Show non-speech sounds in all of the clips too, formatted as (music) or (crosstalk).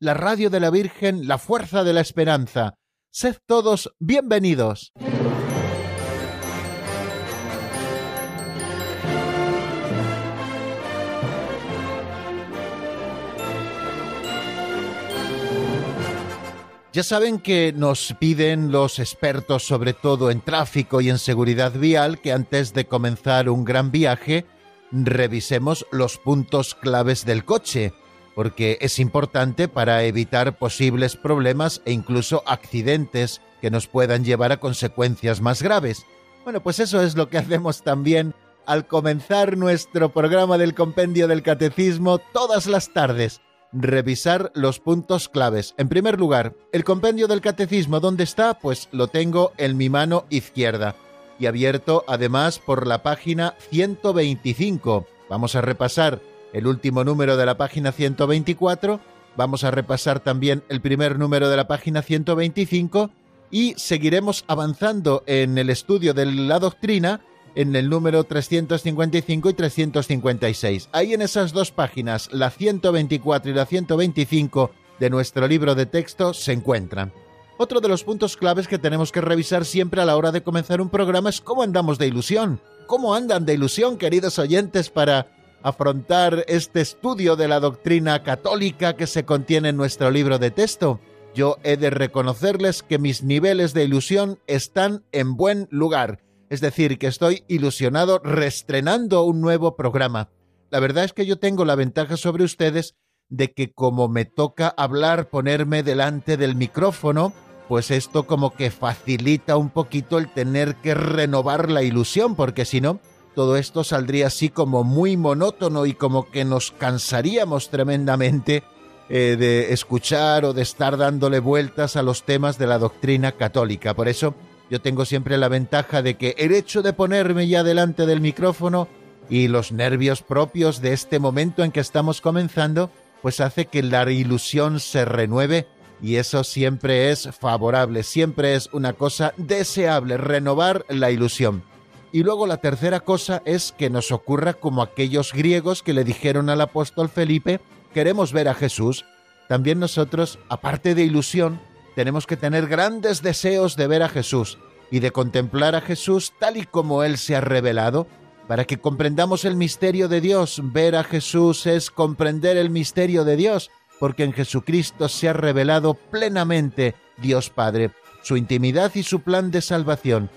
la radio de la Virgen, la fuerza de la esperanza. Sed todos bienvenidos. Ya saben que nos piden los expertos, sobre todo en tráfico y en seguridad vial, que antes de comenzar un gran viaje revisemos los puntos claves del coche, porque es importante para evitar posibles problemas e incluso accidentes que nos puedan llevar a consecuencias más graves. Bueno, pues eso es lo que (laughs) hacemos también al comenzar nuestro programa del Compendio del Catecismo todas las tardes revisar los puntos claves. En primer lugar, el compendio del catecismo, ¿dónde está? Pues lo tengo en mi mano izquierda y abierto además por la página 125. Vamos a repasar el último número de la página 124, vamos a repasar también el primer número de la página 125 y seguiremos avanzando en el estudio de la doctrina en el número 355 y 356. Ahí en esas dos páginas, la 124 y la 125 de nuestro libro de texto, se encuentran. Otro de los puntos claves que tenemos que revisar siempre a la hora de comenzar un programa es cómo andamos de ilusión. ¿Cómo andan de ilusión, queridos oyentes, para afrontar este estudio de la doctrina católica que se contiene en nuestro libro de texto? Yo he de reconocerles que mis niveles de ilusión están en buen lugar es decir, que estoy ilusionado restrenando un nuevo programa. La verdad es que yo tengo la ventaja sobre ustedes de que como me toca hablar, ponerme delante del micrófono, pues esto como que facilita un poquito el tener que renovar la ilusión, porque si no, todo esto saldría así como muy monótono y como que nos cansaríamos tremendamente eh, de escuchar o de estar dándole vueltas a los temas de la doctrina católica. Por eso, yo tengo siempre la ventaja de que el hecho de ponerme ya delante del micrófono y los nervios propios de este momento en que estamos comenzando, pues hace que la ilusión se renueve y eso siempre es favorable, siempre es una cosa deseable, renovar la ilusión. Y luego la tercera cosa es que nos ocurra como aquellos griegos que le dijeron al apóstol Felipe, queremos ver a Jesús. También nosotros, aparte de ilusión, tenemos que tener grandes deseos de ver a Jesús y de contemplar a Jesús tal y como Él se ha revelado, para que comprendamos el misterio de Dios. Ver a Jesús es comprender el misterio de Dios, porque en Jesucristo se ha revelado plenamente Dios Padre, su intimidad y su plan de salvación.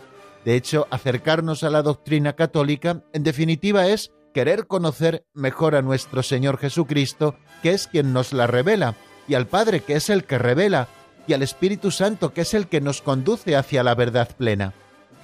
De hecho, acercarnos a la doctrina católica, en definitiva, es querer conocer mejor a nuestro Señor Jesucristo, que es quien nos la revela, y al Padre, que es el que revela, y al Espíritu Santo, que es el que nos conduce hacia la verdad plena.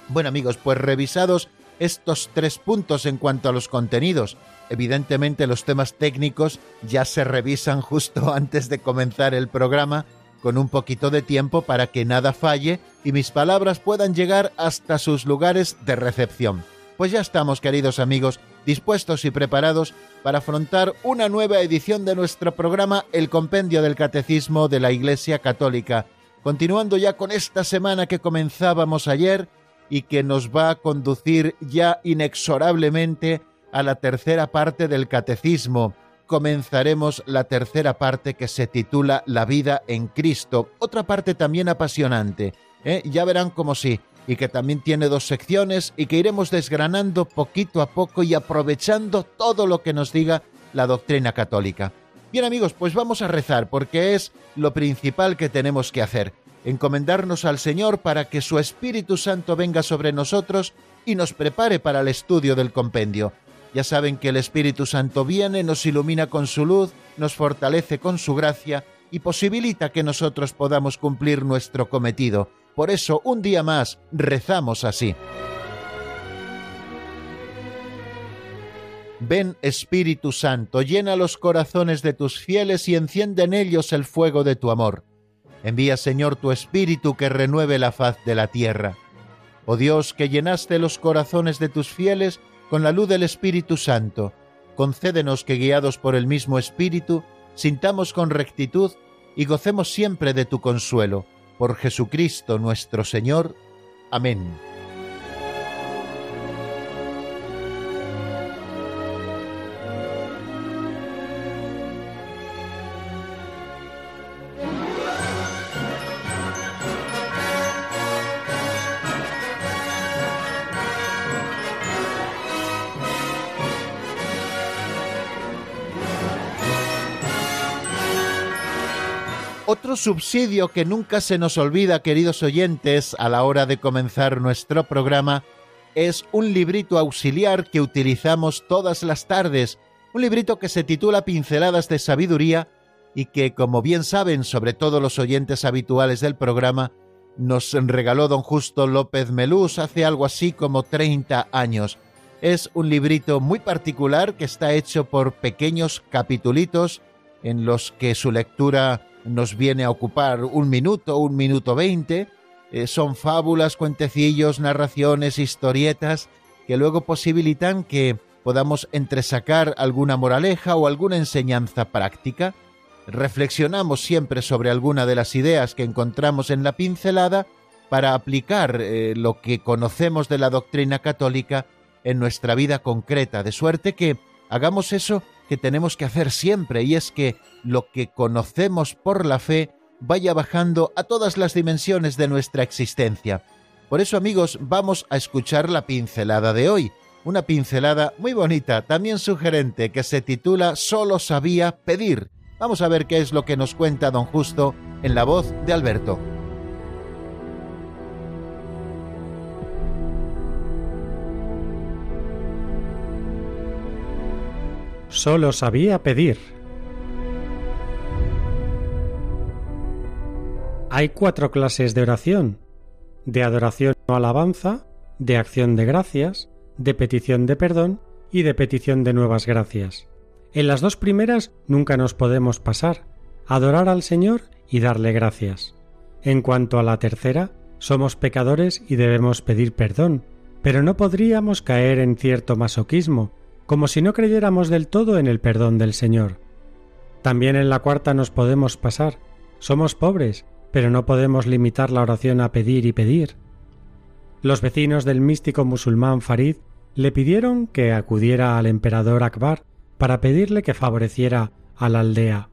Bueno amigos, pues revisados estos tres puntos en cuanto a los contenidos, evidentemente los temas técnicos ya se revisan justo (laughs) antes de comenzar el programa, con un poquito de tiempo para que nada falle y mis palabras puedan llegar hasta sus lugares de recepción. Pues ya estamos, queridos amigos, dispuestos y preparados para afrontar una nueva edición de nuestro programa El Compendio del Catecismo de la Iglesia Católica, continuando ya con esta semana que comenzábamos ayer y que nos va a conducir ya inexorablemente a la tercera parte del Catecismo. Comenzaremos la tercera parte que se titula La vida en Cristo, otra parte también apasionante. ¿eh? Ya verán como sí y que también tiene dos secciones y que iremos desgranando poquito a poco y aprovechando todo lo que nos diga la doctrina católica. Bien amigos, pues vamos a rezar porque es lo principal que tenemos que hacer, encomendarnos al Señor para que su Espíritu Santo venga sobre nosotros y nos prepare para el estudio del compendio. Ya saben que el Espíritu Santo viene, nos ilumina con su luz, nos fortalece con su gracia y posibilita que nosotros podamos cumplir nuestro cometido por eso, un día más, rezamos así. Ven Espíritu Santo, llena los corazones de tus fieles y enciende en ellos el fuego de tu amor. Envía Señor tu Espíritu que renueve la faz de la tierra. Oh Dios, que llenaste los corazones de tus fieles con la luz del Espíritu Santo, concédenos que guiados por el mismo Espíritu, sintamos con rectitud y gocemos siempre de tu consuelo. Por Jesucristo nuestro Señor. Amén. Otro subsidio que nunca se nos olvida, queridos oyentes, a la hora de comenzar nuestro programa, es un librito auxiliar que utilizamos todas las tardes, un librito que se titula Pinceladas de Sabiduría y que, como bien saben, sobre todo los oyentes habituales del programa, nos regaló don Justo López Melús hace algo así como 30 años. Es un librito muy particular que está hecho por pequeños capitulitos en los que su lectura nos viene a ocupar un minuto, un minuto veinte. Eh, son fábulas, cuentecillos, narraciones, historietas que luego posibilitan que podamos entresacar alguna moraleja o alguna enseñanza práctica. Reflexionamos siempre sobre alguna de las ideas que encontramos en la pincelada para aplicar eh, lo que conocemos de la doctrina católica en nuestra vida concreta, de suerte que hagamos eso que tenemos que hacer siempre y es que lo que conocemos por la fe vaya bajando a todas las dimensiones de nuestra existencia. Por eso amigos, vamos a escuchar la pincelada de hoy, una pincelada muy bonita, también sugerente, que se titula Solo sabía pedir. Vamos a ver qué es lo que nos cuenta don Justo en la voz de Alberto. Solo sabía pedir. Hay cuatro clases de oración, de adoración o alabanza, de acción de gracias, de petición de perdón y de petición de nuevas gracias. En las dos primeras nunca nos podemos pasar, adorar al Señor y darle gracias. En cuanto a la tercera, somos pecadores y debemos pedir perdón, pero no podríamos caer en cierto masoquismo, como si no creyéramos del todo en el perdón del Señor. También en la cuarta nos podemos pasar. Somos pobres, pero no podemos limitar la oración a pedir y pedir. Los vecinos del místico musulmán Farid le pidieron que acudiera al emperador Akbar para pedirle que favoreciera a la aldea.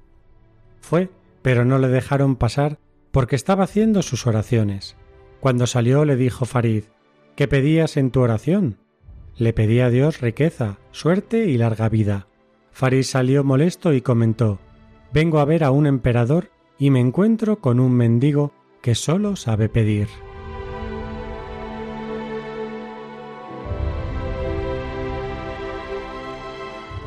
Fue, pero no le dejaron pasar porque estaba haciendo sus oraciones. Cuando salió le dijo Farid ¿Qué pedías en tu oración? Le pedí a Dios riqueza, suerte y larga vida. Farid salió molesto y comentó Vengo a ver a un emperador y me encuentro con un mendigo que solo sabe pedir.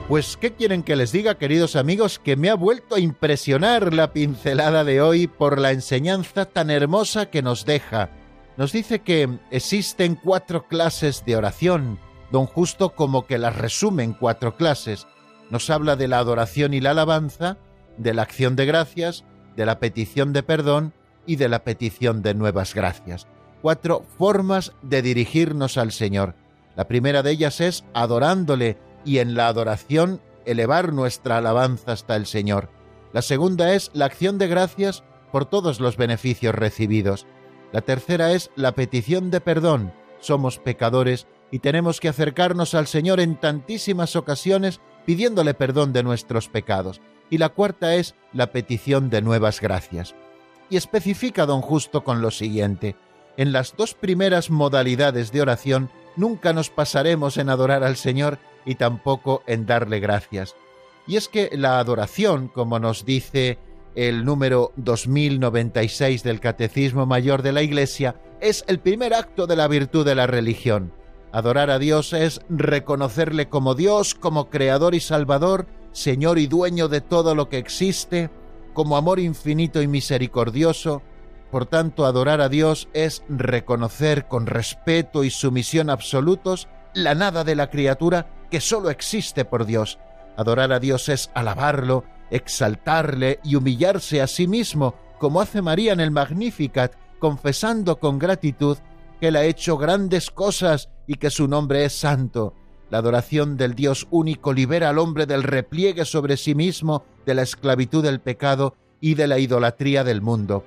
Pues, ¿qué quieren que les diga, queridos amigos? Que me ha vuelto a impresionar la pincelada de hoy por la enseñanza tan hermosa que nos deja. Nos dice que existen cuatro clases de oración, Don Justo como que las resume en cuatro clases. Nos habla de la adoración y la alabanza, de la acción de gracias, de la petición de perdón y de la petición de nuevas gracias. Cuatro formas de dirigirnos al Señor. La primera de ellas es adorándole y en la adoración elevar nuestra alabanza hasta el Señor. La segunda es la acción de gracias por todos los beneficios recibidos. La tercera es la petición de perdón. Somos pecadores y tenemos que acercarnos al Señor en tantísimas ocasiones pidiéndole perdón de nuestros pecados. Y la cuarta es la petición de nuevas gracias. Y especifica don Justo con lo siguiente. En las dos primeras modalidades de oración nunca nos pasaremos en adorar al Señor y tampoco en darle gracias. Y es que la adoración, como nos dice el número 2096 del Catecismo Mayor de la Iglesia, es el primer acto de la virtud de la religión. Adorar a Dios es reconocerle como Dios, como Creador y Salvador, Señor y dueño de todo lo que existe, como amor infinito y misericordioso. Por tanto, adorar a Dios es reconocer con respeto y sumisión absolutos la nada de la criatura que sólo existe por Dios. Adorar a Dios es alabarlo, exaltarle y humillarse a sí mismo, como hace María en el Magnificat, confesando con gratitud que Él ha hecho grandes cosas y que su nombre es santo. La adoración del Dios único libera al hombre del repliegue sobre sí mismo, de la esclavitud del pecado y de la idolatría del mundo.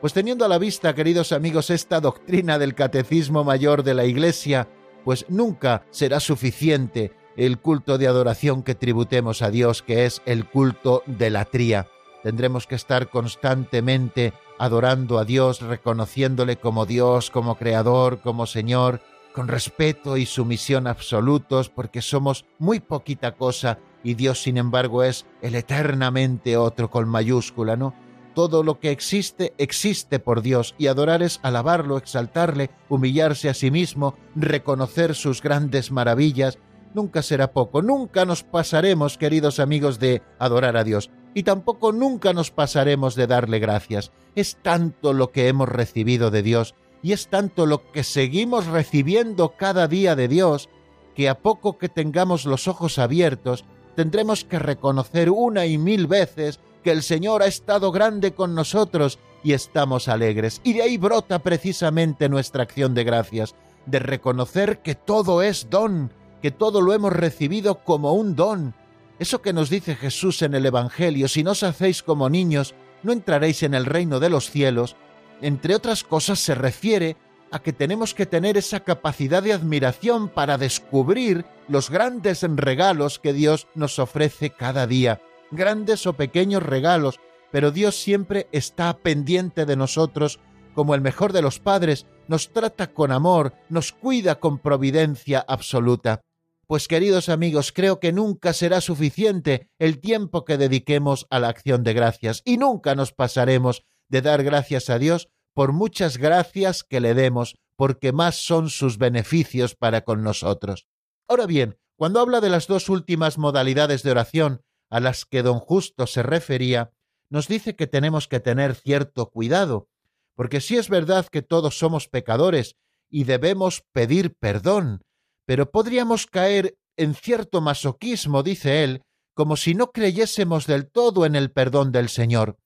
Pues teniendo a la vista, queridos amigos, esta doctrina del Catecismo Mayor de la Iglesia, pues nunca será suficiente el culto de adoración que tributemos a Dios, que es el culto de la tría. Tendremos que estar constantemente adorando a Dios, reconociéndole como Dios, como Creador, como Señor, con respeto y sumisión absolutos, porque somos muy poquita cosa y Dios, sin embargo, es el eternamente otro con mayúscula, ¿no? Todo lo que existe existe por Dios y adorar es alabarlo, exaltarle, humillarse a sí mismo, reconocer sus grandes maravillas. Nunca será poco, nunca nos pasaremos, queridos amigos, de adorar a Dios y tampoco nunca nos pasaremos de darle gracias. Es tanto lo que hemos recibido de Dios y es tanto lo que seguimos recibiendo cada día de Dios que a poco que tengamos los ojos abiertos tendremos que reconocer una y mil veces que el Señor ha estado grande con nosotros y estamos alegres. Y de ahí brota precisamente nuestra acción de gracias, de reconocer que todo es don, que todo lo hemos recibido como un don. Eso que nos dice Jesús en el Evangelio, si no os hacéis como niños, no entraréis en el reino de los cielos, entre otras cosas se refiere a que tenemos que tener esa capacidad de admiración para descubrir los grandes regalos que Dios nos ofrece cada día, grandes o pequeños regalos, pero Dios siempre está pendiente de nosotros como el mejor de los padres, nos trata con amor, nos cuida con providencia absoluta. Pues queridos amigos, creo que nunca será suficiente el tiempo que dediquemos a la acción de gracias y nunca nos pasaremos de dar gracias a Dios por muchas gracias que le demos, porque más son sus beneficios para con nosotros. Ahora bien, cuando habla de las dos últimas modalidades de oración a las que don Justo se refería, nos dice que tenemos que tener cierto cuidado, porque sí es verdad que todos somos pecadores y debemos pedir perdón, pero podríamos caer en cierto masoquismo, dice él, como si no creyésemos del todo en el perdón del Señor.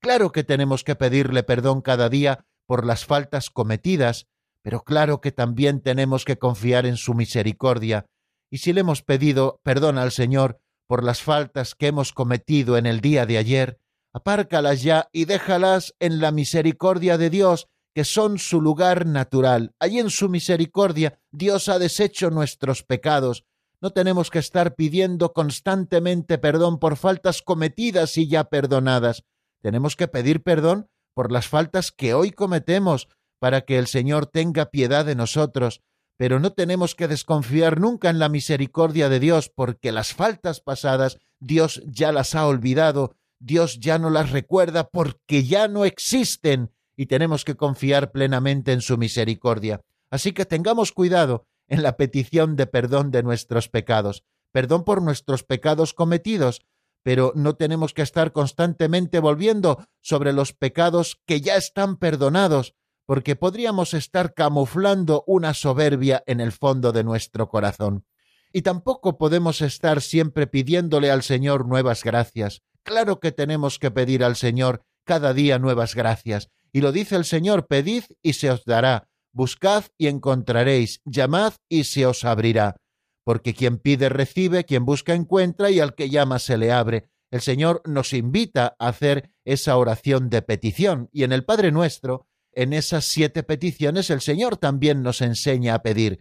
Claro que tenemos que pedirle perdón cada día por las faltas cometidas, pero claro que también tenemos que confiar en su misericordia. Y si le hemos pedido perdón al Señor por las faltas que hemos cometido en el día de ayer, apárcalas ya y déjalas en la misericordia de Dios, que son su lugar natural. Allí en su misericordia Dios ha deshecho nuestros pecados. No tenemos que estar pidiendo constantemente perdón por faltas cometidas y ya perdonadas. Tenemos que pedir perdón por las faltas que hoy cometemos para que el Señor tenga piedad de nosotros, pero no tenemos que desconfiar nunca en la misericordia de Dios, porque las faltas pasadas Dios ya las ha olvidado, Dios ya no las recuerda porque ya no existen y tenemos que confiar plenamente en su misericordia. Así que tengamos cuidado en la petición de perdón de nuestros pecados, perdón por nuestros pecados cometidos, pero no tenemos que estar constantemente volviendo sobre los pecados que ya están perdonados, porque podríamos estar camuflando una soberbia en el fondo de nuestro corazón. Y tampoco podemos estar siempre pidiéndole al Señor nuevas gracias. Claro que tenemos que pedir al Señor cada día nuevas gracias. Y lo dice el Señor, pedid y se os dará, buscad y encontraréis, llamad y se os abrirá porque quien pide recibe, quien busca encuentra y al que llama se le abre. El Señor nos invita a hacer esa oración de petición y en el Padre nuestro, en esas siete peticiones, el Señor también nos enseña a pedir.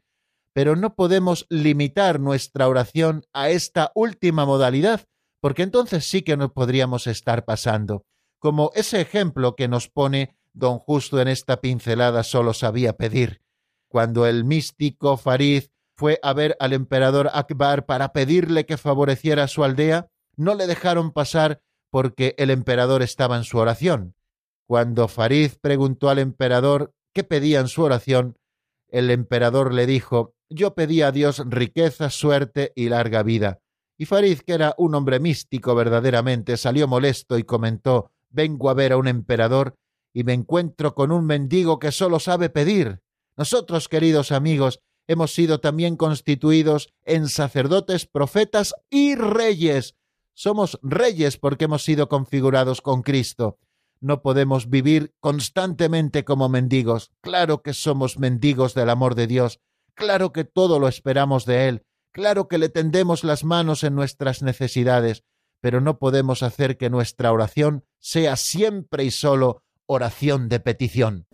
Pero no podemos limitar nuestra oración a esta última modalidad, porque entonces sí que nos podríamos estar pasando. Como ese ejemplo que nos pone don Justo en esta pincelada solo sabía pedir. Cuando el místico Farid fue a ver al emperador Akbar para pedirle que favoreciera su aldea, no le dejaron pasar porque el emperador estaba en su oración. Cuando Farid preguntó al emperador qué pedía en su oración, el emperador le dijo Yo pedí a Dios riqueza, suerte y larga vida. Y Farid, que era un hombre místico verdaderamente, salió molesto y comentó Vengo a ver a un emperador y me encuentro con un mendigo que solo sabe pedir. Nosotros, queridos amigos, hemos sido también constituidos en sacerdotes, profetas y reyes. Somos reyes porque hemos sido configurados con Cristo. No podemos vivir constantemente como mendigos. Claro que somos mendigos del amor de Dios. Claro que todo lo esperamos de Él. Claro que le tendemos las manos en nuestras necesidades. Pero no podemos hacer que nuestra oración sea siempre y solo oración de petición.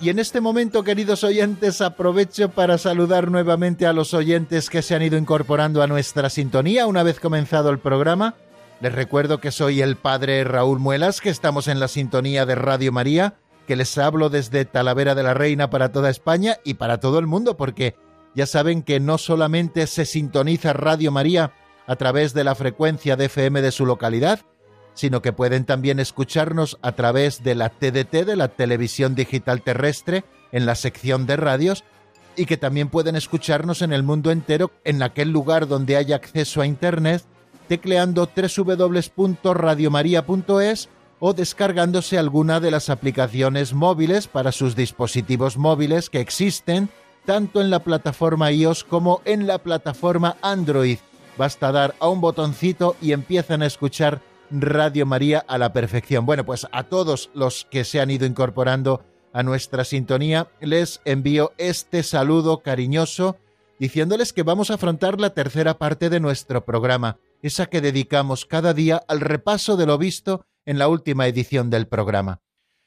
Y en este momento, queridos oyentes, aprovecho para saludar nuevamente a los oyentes que se han ido incorporando a nuestra sintonía una vez comenzado el programa. Les recuerdo que soy el padre Raúl Muelas, que estamos en la sintonía de Radio María, que les hablo desde Talavera de la Reina para toda España y para todo el mundo, porque ya saben que no solamente se sintoniza Radio María a través de la frecuencia de FM de su localidad, sino que pueden también escucharnos a través de la TDT, de la televisión digital terrestre, en la sección de radios, y que también pueden escucharnos en el mundo entero, en aquel lugar donde haya acceso a Internet, tecleando www.radiomaria.es o descargándose alguna de las aplicaciones móviles para sus dispositivos móviles que existen tanto en la plataforma iOS como en la plataforma Android. Basta dar a un botoncito y empiezan a escuchar Radio María a la perfección. Bueno, pues a todos los que se han ido incorporando a nuestra sintonía, les envío este saludo cariñoso diciéndoles que vamos a afrontar la tercera parte de nuestro programa, esa que dedicamos cada día al repaso de lo visto en la última edición del programa.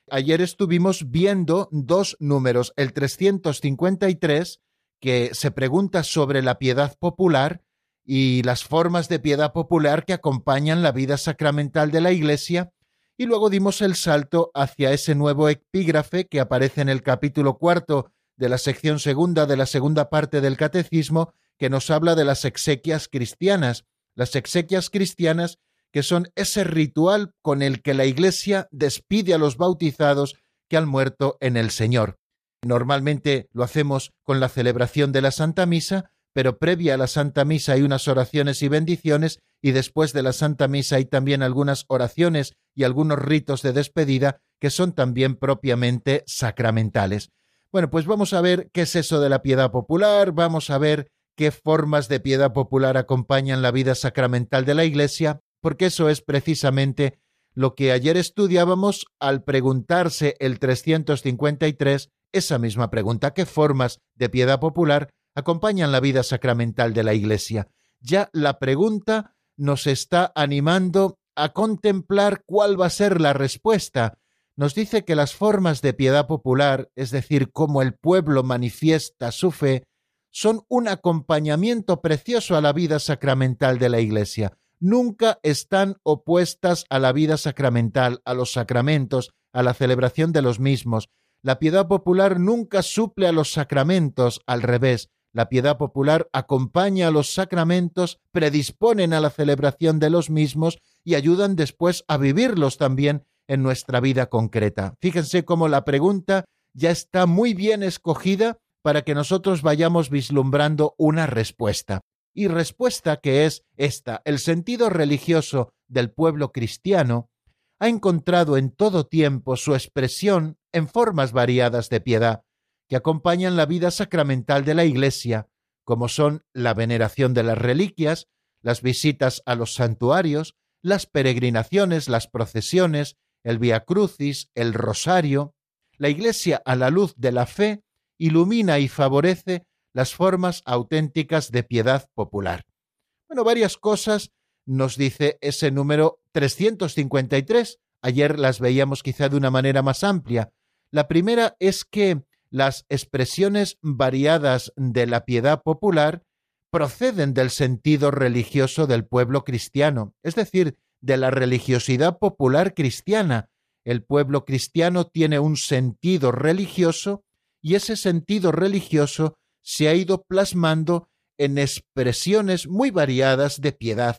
Ayer estuvimos viendo dos números, el 353, que se pregunta sobre la piedad popular, y las formas de piedad popular que acompañan la vida sacramental de la Iglesia, y luego dimos el salto hacia ese nuevo epígrafe que aparece en el capítulo cuarto de la sección segunda de la segunda parte del Catecismo, que nos habla de las exequias cristianas, las exequias cristianas que son ese ritual con el que la Iglesia despide a los bautizados que han muerto en el Señor. Normalmente lo hacemos con la celebración de la Santa Misa, pero previa a la Santa Misa hay unas oraciones y bendiciones y después de la Santa Misa hay también algunas oraciones y algunos ritos de despedida que son también propiamente sacramentales. Bueno, pues vamos a ver qué es eso de la piedad popular, vamos a ver qué formas de piedad popular acompañan la vida sacramental de la Iglesia, porque eso es precisamente lo que ayer estudiábamos al preguntarse el 353 esa misma pregunta, ¿qué formas de piedad popular acompañan la vida sacramental de la Iglesia. Ya la pregunta nos está animando a contemplar cuál va a ser la respuesta. Nos dice que las formas de piedad popular, es decir, cómo el pueblo manifiesta su fe, son un acompañamiento precioso a la vida sacramental de la Iglesia. Nunca están opuestas a la vida sacramental, a los sacramentos, a la celebración de los mismos. La piedad popular nunca suple a los sacramentos, al revés, la piedad popular acompaña a los sacramentos, predisponen a la celebración de los mismos y ayudan después a vivirlos también en nuestra vida concreta. Fíjense cómo la pregunta ya está muy bien escogida para que nosotros vayamos vislumbrando una respuesta. Y respuesta que es esta, el sentido religioso del pueblo cristiano ha encontrado en todo tiempo su expresión en formas variadas de piedad, que acompañan la vida sacramental de la Iglesia, como son la veneración de las reliquias, las visitas a los santuarios, las peregrinaciones, las procesiones, el Via Crucis, el Rosario. La Iglesia, a la luz de la fe, ilumina y favorece las formas auténticas de piedad popular. Bueno, varias cosas nos dice ese número 353. Ayer las veíamos quizá de una manera más amplia. La primera es que las expresiones variadas de la piedad popular proceden del sentido religioso del pueblo cristiano, es decir, de la religiosidad popular cristiana. El pueblo cristiano tiene un sentido religioso y ese sentido religioso se ha ido plasmando en expresiones muy variadas de piedad,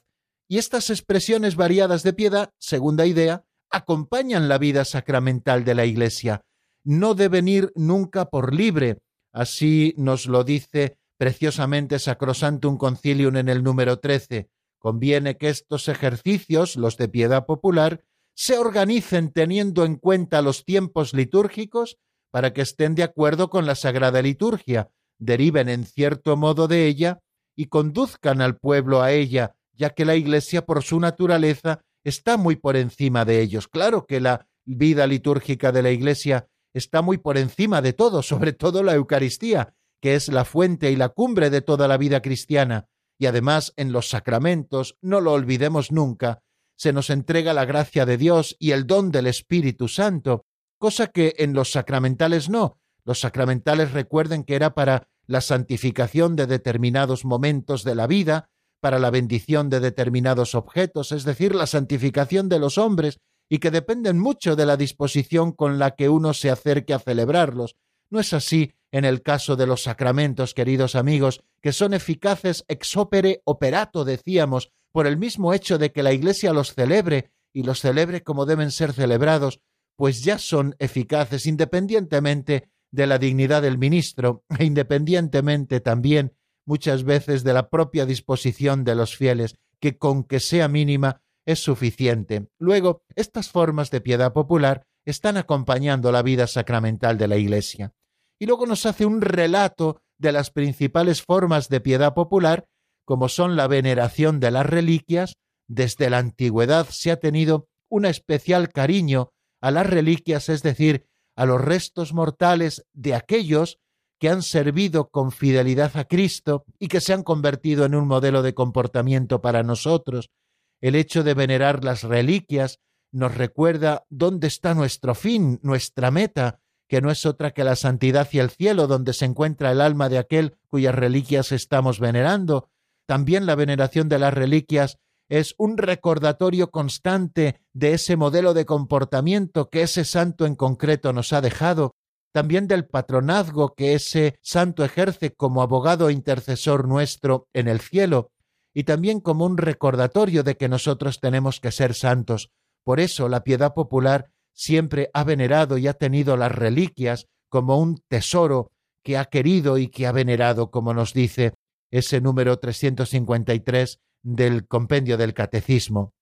Y estas expresiones variadas de piedad, segunda idea, acompañan la vida sacramental de la Iglesia. No deben ir nunca por libre. Así nos lo dice preciosamente Sacrosantum Concilium en el número 13. Conviene que estos ejercicios, los de piedad popular, se organicen teniendo en cuenta los tiempos litúrgicos para que estén de acuerdo con la Sagrada Liturgia, deriven en cierto modo de ella y conduzcan al pueblo a ella, ya que la Iglesia por su naturaleza está muy por encima de ellos. Claro que la vida litúrgica de la Iglesia está muy por encima de todo, sobre todo la Eucaristía, que es la fuente y la cumbre de toda la vida cristiana, y además en los sacramentos, no lo olvidemos nunca, se nos entrega la gracia de Dios y el don del Espíritu Santo, cosa que en los sacramentales no. Los sacramentales recuerden que era para la santificación de determinados momentos de la vida, para la bendición de determinados objetos, es decir, la santificación de los hombres, y que dependen mucho de la disposición con la que uno se acerque a celebrarlos. No es así en el caso de los sacramentos, queridos amigos, que son eficaces ex opere operato, decíamos, por el mismo hecho de que la Iglesia los celebre y los celebre como deben ser celebrados, pues ya son eficaces independientemente de la dignidad del ministro e independientemente también muchas veces de la propia disposición de los fieles, que con que sea mínima es suficiente. Luego, estas formas de piedad popular están acompañando la vida sacramental de la Iglesia. Y luego nos hace un relato de las principales formas de piedad popular, como son la veneración de las reliquias. Desde la antigüedad se ha tenido un especial cariño a las reliquias, es decir, a los restos mortales de aquellos que han servido con fidelidad a Cristo y que se han convertido en un modelo de comportamiento para nosotros. El hecho de venerar las reliquias nos recuerda dónde está nuestro fin, nuestra meta, que no es otra que la santidad y el cielo, donde se encuentra el alma de aquel cuyas reliquias estamos venerando. También la veneración de las reliquias es un recordatorio constante de ese modelo de comportamiento que ese santo en concreto nos ha dejado, también del patronazgo que ese santo ejerce como abogado e intercesor nuestro en el cielo, y también como un recordatorio de que nosotros tenemos que ser santos. Por eso la piedad popular siempre ha venerado y ha tenido las reliquias como un tesoro que ha querido y que ha venerado, como nos dice ese número 353 del compendio del catecismo.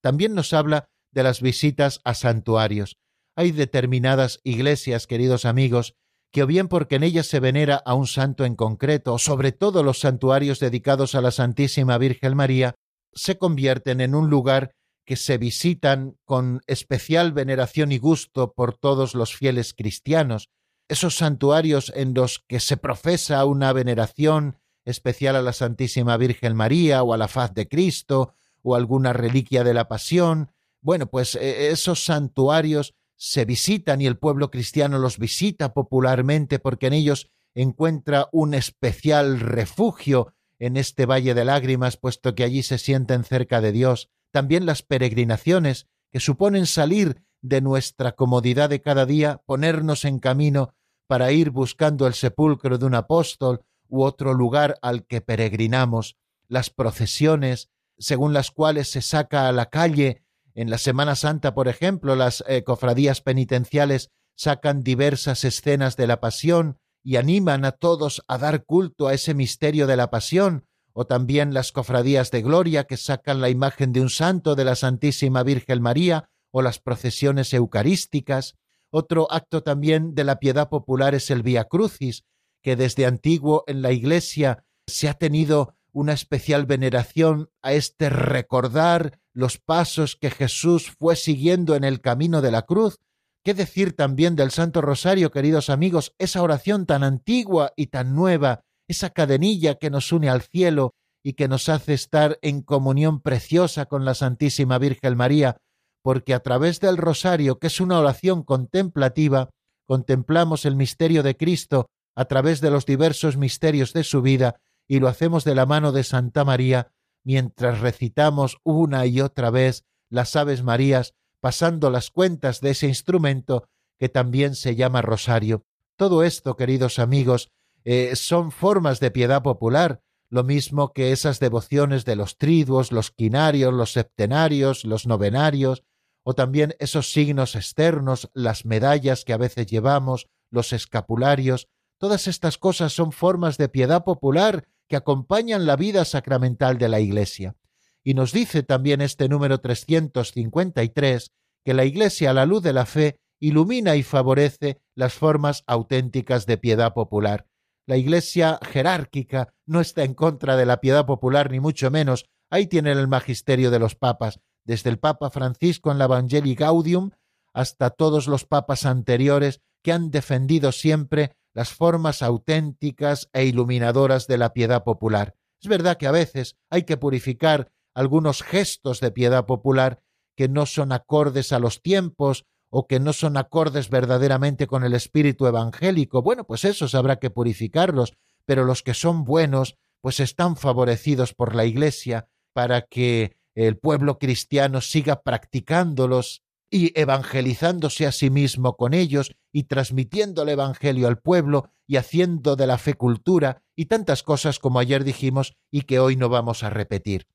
También nos habla de las visitas a santuarios. Hay determinadas iglesias, queridos amigos, que o bien porque en ellas se venera a un santo en concreto, o sobre todo los santuarios dedicados a la Santísima Virgen María, se convierten en un lugar que se visitan con especial veneración y gusto por todos los fieles cristianos, esos santuarios en los que se profesa una veneración especial a la Santísima Virgen María o a la faz de Cristo o alguna reliquia de la Pasión. Bueno, pues eh, esos santuarios se visitan y el pueblo cristiano los visita popularmente porque en ellos encuentra un especial refugio en este valle de lágrimas, puesto que allí se sienten cerca de Dios. También las peregrinaciones, que suponen salir de nuestra comodidad de cada día, ponernos en camino para ir buscando el sepulcro de un apóstol u otro lugar al que peregrinamos, las procesiones, según las cuales se saca a la calle en la Semana Santa, por ejemplo, las eh, cofradías penitenciales sacan diversas escenas de la pasión y animan a todos a dar culto a ese misterio de la pasión, o también las cofradías de gloria que sacan la imagen de un santo de la Santísima Virgen María, o las procesiones eucarísticas. Otro acto también de la piedad popular es el Via Crucis, que desde antiguo en la Iglesia se ha tenido una especial veneración a este recordar los pasos que Jesús fue siguiendo en el camino de la cruz. ¿Qué decir también del Santo Rosario, queridos amigos, esa oración tan antigua y tan nueva, esa cadenilla que nos une al cielo y que nos hace estar en comunión preciosa con la Santísima Virgen María, porque a través del Rosario, que es una oración contemplativa, contemplamos el misterio de Cristo a través de los diversos misterios de su vida y lo hacemos de la mano de Santa María mientras recitamos una y otra vez las Aves Marías, pasando las cuentas de ese instrumento que también se llama rosario. Todo esto, queridos amigos, eh, son formas de piedad popular, lo mismo que esas devociones de los triduos, los quinarios, los septenarios, los novenarios, o también esos signos externos, las medallas que a veces llevamos, los escapularios, todas estas cosas son formas de piedad popular que acompañan la vida sacramental de la Iglesia. Y nos dice también este número 353 que la Iglesia a la luz de la fe ilumina y favorece las formas auténticas de piedad popular, la Iglesia jerárquica no está en contra de la piedad popular, ni mucho menos. Ahí tienen el magisterio de los papas, desde el Papa Francisco en la Evangelii Gaudium hasta todos los papas anteriores que han defendido siempre las formas auténticas e iluminadoras de la piedad popular. Es verdad que a veces hay que purificar algunos gestos de piedad popular que no son acordes a los tiempos o que no son acordes verdaderamente con el espíritu evangélico, bueno, pues esos habrá que purificarlos, pero los que son buenos, pues están favorecidos por la Iglesia para que el pueblo cristiano siga practicándolos y evangelizándose a sí mismo con ellos y transmitiendo el Evangelio al pueblo y haciendo de la fe cultura y tantas cosas como ayer dijimos y que hoy no vamos a repetir.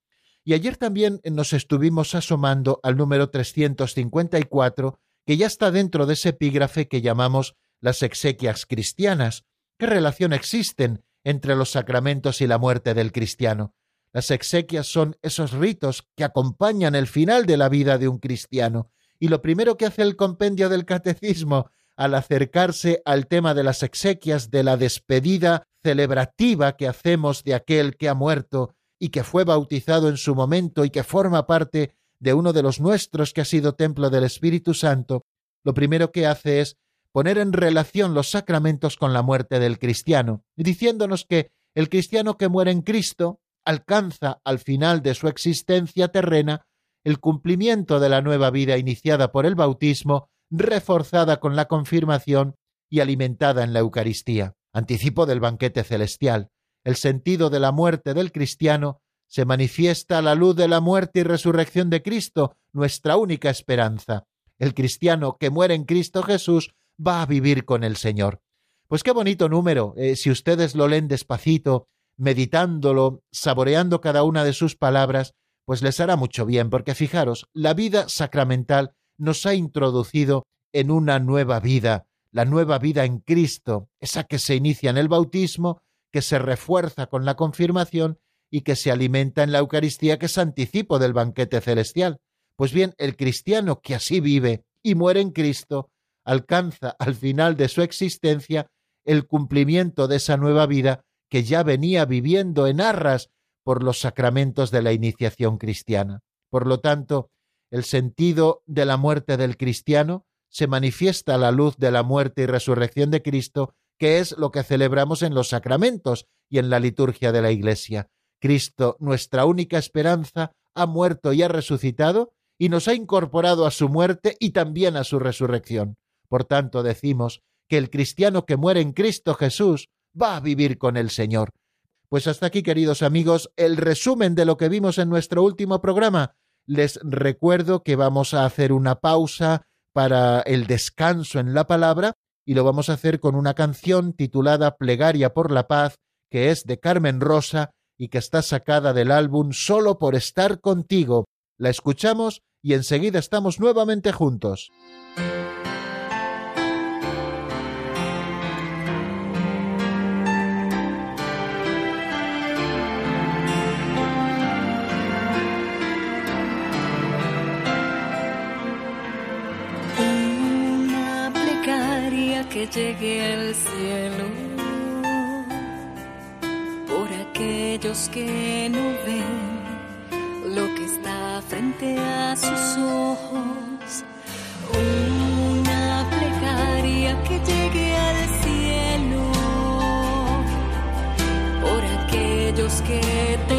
Y ayer también nos estuvimos asomando al número 354 que ya está dentro de ese epígrafe que llamamos las exequias cristianas. ¿Qué relación existen entre los sacramentos y la muerte del cristiano? Las exequias son esos ritos que acompañan el final de la vida de un cristiano, y lo primero que hace el compendio del catecismo al acercarse al tema de las exequias, de la despedida celebrativa que hacemos de aquel que ha muerto y que fue bautizado en su momento y que forma parte de uno de los nuestros que ha sido templo del Espíritu Santo, lo primero que hace es poner en relación los sacramentos con la muerte del cristiano, diciéndonos que el cristiano que muere en Cristo alcanza al final de su existencia terrena el cumplimiento de la nueva vida iniciada por el bautismo, reforzada con la confirmación y alimentada en la Eucaristía, anticipo del banquete celestial. El sentido de la muerte del cristiano se manifiesta a la luz de la muerte y resurrección de Cristo, nuestra única esperanza. El cristiano que muere en Cristo Jesús va a vivir con el Señor. Pues qué bonito número, eh, si ustedes lo leen despacito, meditándolo, saboreando cada una de sus palabras, pues les hará mucho bien, porque fijaros, la vida sacramental nos ha introducido en una nueva vida, la nueva vida en Cristo, esa que se inicia en el bautismo, que se refuerza con la confirmación y que se alimenta en la Eucaristía, que es anticipo del banquete celestial. Pues bien, el cristiano que así vive y muere en Cristo, alcanza al final de su existencia el cumplimiento de esa nueva vida que ya venía viviendo en arras por los sacramentos de la iniciación cristiana. Por lo tanto, el sentido de la muerte del cristiano se manifiesta a la luz de la muerte y resurrección de Cristo, que es lo que celebramos en los sacramentos y en la liturgia de la Iglesia. Cristo, nuestra única esperanza, ha muerto y ha resucitado y nos ha incorporado a su muerte y también a su resurrección. Por tanto, decimos que el cristiano que muere en Cristo Jesús va a vivir con el Señor. Pues hasta aquí, queridos amigos, el resumen de lo que vimos en nuestro último programa. Les recuerdo que vamos a hacer una pausa para el descanso en la palabra y lo vamos a hacer con una canción titulada Plegaria por la Paz, que es de Carmen Rosa y que está sacada del álbum Solo por estar contigo. La escuchamos y enseguida estamos nuevamente juntos. Que llegue al cielo aquellos que no ven lo que está frente a sus ojos. Una plegaria que llegue al cielo por aquellos que te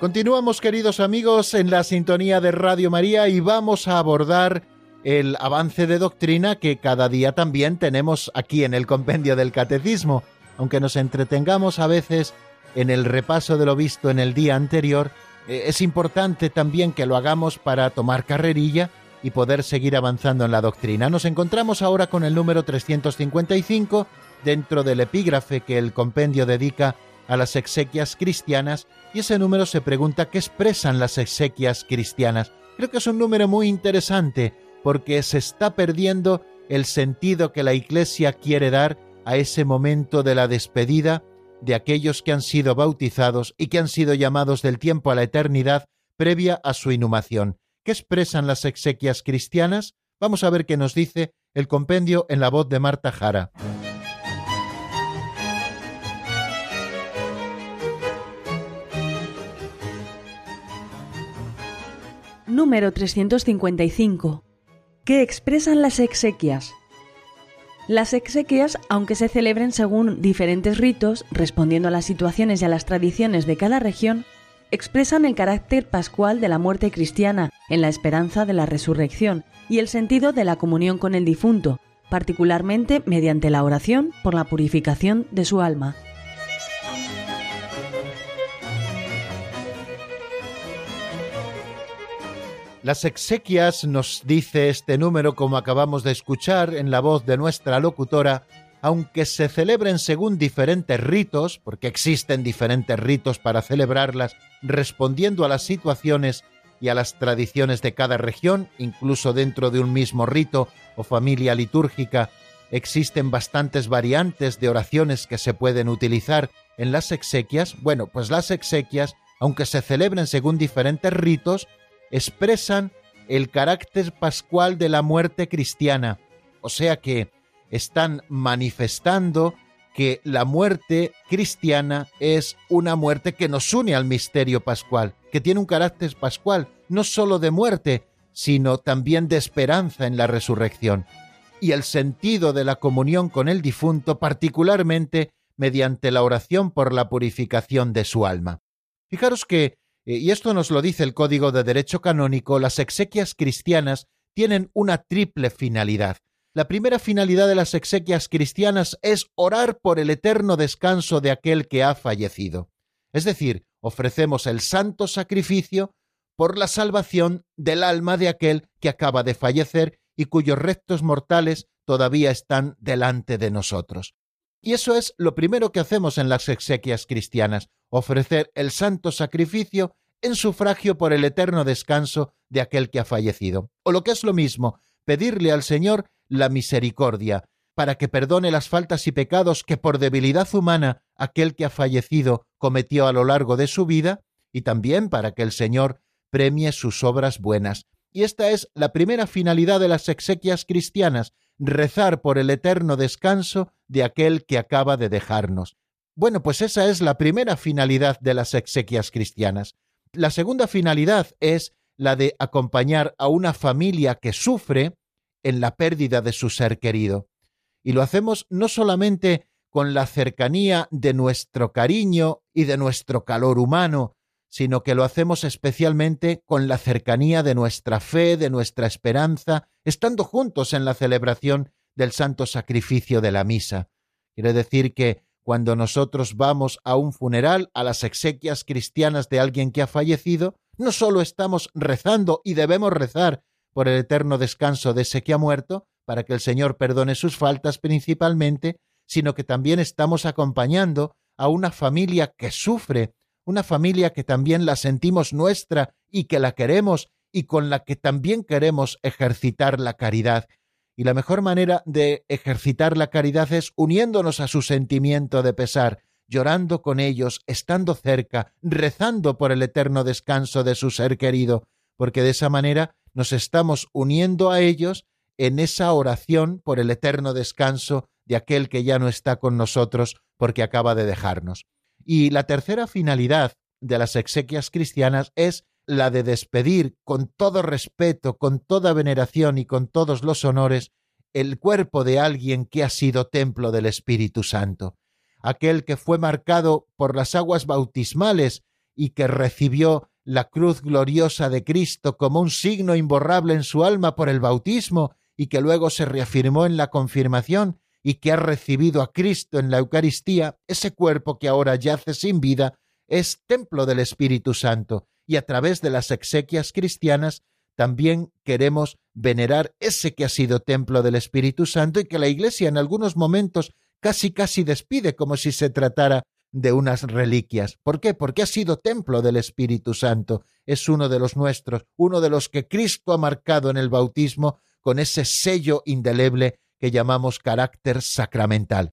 Continuamos, queridos amigos, en la sintonía de Radio María y vamos a abordar el avance de doctrina que cada día también tenemos aquí en el compendio del Catecismo. Aunque nos entretengamos a veces en el repaso de lo visto en el día anterior, eh, es importante también que lo hagamos para tomar carrerilla y poder seguir avanzando en la doctrina. Nos encontramos ahora con el número 355 dentro del epígrafe que el compendio dedica a las exequias cristianas y ese número se pregunta qué expresan las exequias cristianas. Creo que es un número muy interesante porque se está perdiendo el sentido que la Iglesia quiere dar a ese momento de la despedida de aquellos que han sido bautizados y que han sido llamados del tiempo a la eternidad previa a su inhumación. ¿Qué expresan las exequias cristianas? Vamos a ver qué nos dice el compendio en la voz de Marta Jara. Número 355. ¿Qué expresan las exequias? Las exequias, aunque se celebren según diferentes ritos, respondiendo a las situaciones y a las tradiciones de cada región, expresan el carácter pascual de la muerte cristiana en la esperanza de la resurrección y el sentido de la comunión con el difunto, particularmente mediante la oración por la purificación de su alma. Las exequias, nos dice este número como acabamos de escuchar en la voz de nuestra locutora, aunque se celebren según diferentes ritos, porque existen diferentes ritos para celebrarlas, respondiendo a las situaciones y a las tradiciones de cada región, incluso dentro de un mismo rito o familia litúrgica, existen bastantes variantes de oraciones que se pueden utilizar en las exequias. Bueno, pues las exequias, aunque se celebren según diferentes ritos, expresan el carácter pascual de la muerte cristiana, o sea que están manifestando que la muerte cristiana es una muerte que nos une al misterio pascual, que tiene un carácter pascual, no sólo de muerte, sino también de esperanza en la resurrección, y el sentido de la comunión con el difunto particularmente mediante la oración por la purificación de su alma. Fijaros que y esto nos lo dice el Código de Derecho Canónico, las exequias cristianas tienen una triple finalidad. La primera finalidad de las exequias cristianas es orar por el eterno descanso de aquel que ha fallecido. Es decir, ofrecemos el santo sacrificio por la salvación del alma de aquel que acaba de fallecer y cuyos restos mortales todavía están delante de nosotros. Y eso es lo primero que hacemos en las exequias cristianas, ofrecer el santo sacrificio en sufragio por el eterno descanso de aquel que ha fallecido. O lo que es lo mismo, pedirle al Señor la misericordia, para que perdone las faltas y pecados que por debilidad humana aquel que ha fallecido cometió a lo largo de su vida, y también para que el Señor premie sus obras buenas. Y esta es la primera finalidad de las exequias cristianas, rezar por el eterno descanso de aquel que acaba de dejarnos. Bueno, pues esa es la primera finalidad de las exequias cristianas. La segunda finalidad es la de acompañar a una familia que sufre en la pérdida de su ser querido. Y lo hacemos no solamente con la cercanía de nuestro cariño y de nuestro calor humano, sino que lo hacemos especialmente con la cercanía de nuestra fe, de nuestra esperanza, estando juntos en la celebración del santo sacrificio de la misa. Quiere decir que cuando nosotros vamos a un funeral, a las exequias cristianas de alguien que ha fallecido, no solo estamos rezando y debemos rezar por el eterno descanso de ese que ha muerto, para que el Señor perdone sus faltas principalmente, sino que también estamos acompañando a una familia que sufre una familia que también la sentimos nuestra y que la queremos y con la que también queremos ejercitar la caridad. Y la mejor manera de ejercitar la caridad es uniéndonos a su sentimiento de pesar, llorando con ellos, estando cerca, rezando por el eterno descanso de su ser querido, porque de esa manera nos estamos uniendo a ellos en esa oración por el eterno descanso de aquel que ya no está con nosotros porque acaba de dejarnos. Y la tercera finalidad de las exequias cristianas es la de despedir con todo respeto, con toda veneración y con todos los honores el cuerpo de alguien que ha sido templo del Espíritu Santo, aquel que fue marcado por las aguas bautismales y que recibió la cruz gloriosa de Cristo como un signo imborrable en su alma por el bautismo y que luego se reafirmó en la confirmación y que ha recibido a Cristo en la Eucaristía, ese cuerpo que ahora yace sin vida, es templo del Espíritu Santo, y a través de las exequias cristianas también queremos venerar ese que ha sido templo del Espíritu Santo y que la Iglesia en algunos momentos casi casi despide como si se tratara de unas reliquias. ¿Por qué? Porque ha sido templo del Espíritu Santo. Es uno de los nuestros, uno de los que Cristo ha marcado en el bautismo con ese sello indeleble que llamamos carácter sacramental.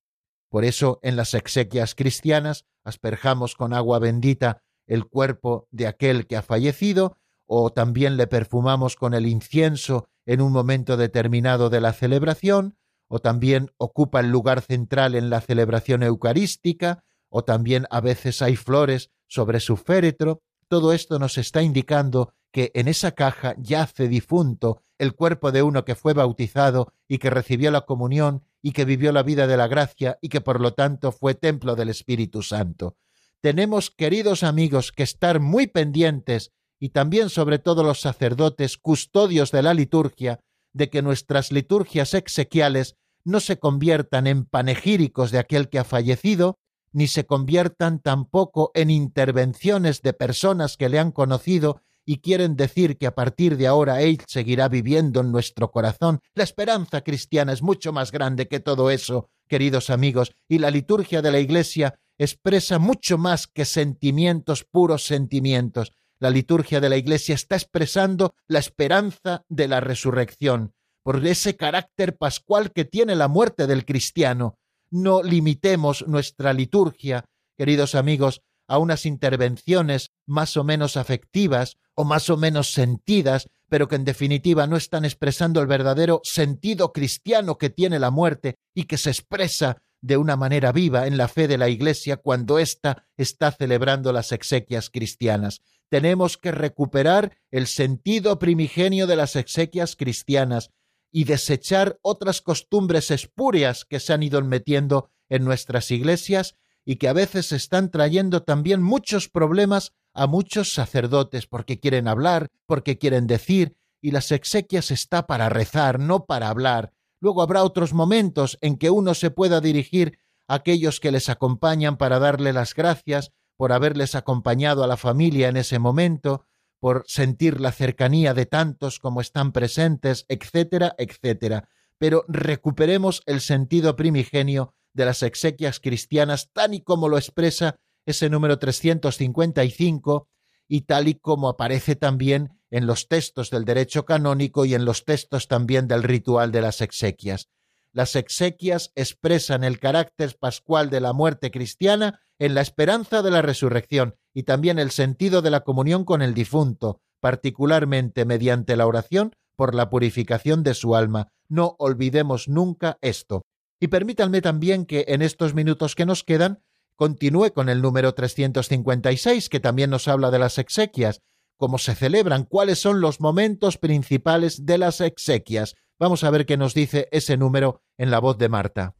Por eso en las exequias cristianas asperjamos con agua bendita el cuerpo de aquel que ha fallecido, o también le perfumamos con el incienso en un momento determinado de la celebración, o también ocupa el lugar central en la celebración eucarística, o también a veces hay flores sobre su féretro. Todo esto nos está indicando que en esa caja yace difunto el cuerpo de uno que fue bautizado y que recibió la comunión y que vivió la vida de la gracia y que por lo tanto fue templo del Espíritu Santo. Tenemos, queridos amigos, que estar muy pendientes y también sobre todo los sacerdotes, custodios de la liturgia, de que nuestras liturgias exequiales no se conviertan en panegíricos de aquel que ha fallecido, ni se conviertan tampoco en intervenciones de personas que le han conocido y quieren decir que a partir de ahora Él seguirá viviendo en nuestro corazón. La esperanza cristiana es mucho más grande que todo eso, queridos amigos, y la liturgia de la Iglesia expresa mucho más que sentimientos, puros sentimientos. La liturgia de la Iglesia está expresando la esperanza de la resurrección, por ese carácter pascual que tiene la muerte del cristiano. No limitemos nuestra liturgia, queridos amigos, a unas intervenciones más o menos afectivas o más o menos sentidas, pero que en definitiva no están expresando el verdadero sentido cristiano que tiene la muerte y que se expresa de una manera viva en la fe de la Iglesia cuando ésta está celebrando las exequias cristianas. Tenemos que recuperar el sentido primigenio de las exequias cristianas y desechar otras costumbres espurias que se han ido metiendo en nuestras iglesias y que a veces están trayendo también muchos problemas a muchos sacerdotes porque quieren hablar, porque quieren decir, y las exequias está para rezar, no para hablar. Luego habrá otros momentos en que uno se pueda dirigir a aquellos que les acompañan para darle las gracias por haberles acompañado a la familia en ese momento, por sentir la cercanía de tantos como están presentes, etcétera, etcétera. Pero recuperemos el sentido primigenio de las exequias cristianas, tal y como lo expresa ese número 355 y tal y como aparece también en los textos del derecho canónico y en los textos también del ritual de las exequias. Las exequias expresan el carácter pascual de la muerte cristiana en la esperanza de la resurrección y también el sentido de la comunión con el difunto, particularmente mediante la oración por la purificación de su alma. No olvidemos nunca esto. Y permítanme también que en estos minutos que nos quedan continúe con el número 356, que también nos habla de las exequias, cómo se celebran, cuáles son los momentos principales de las exequias. Vamos a ver qué nos dice ese número en la voz de Marta.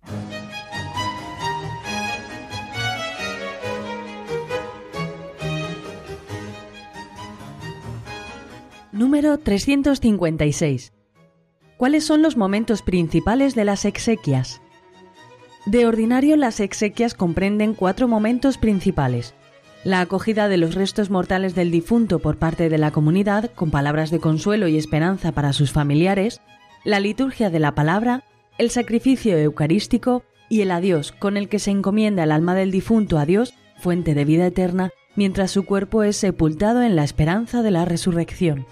Número 356. ¿Cuáles son los momentos principales de las exequias? De ordinario, las exequias comprenden cuatro momentos principales. La acogida de los restos mortales del difunto por parte de la comunidad, con palabras de consuelo y esperanza para sus familiares, la liturgia de la palabra, el sacrificio eucarístico y el adiós con el que se encomienda el alma del difunto a Dios, fuente de vida eterna, mientras su cuerpo es sepultado en la esperanza de la resurrección.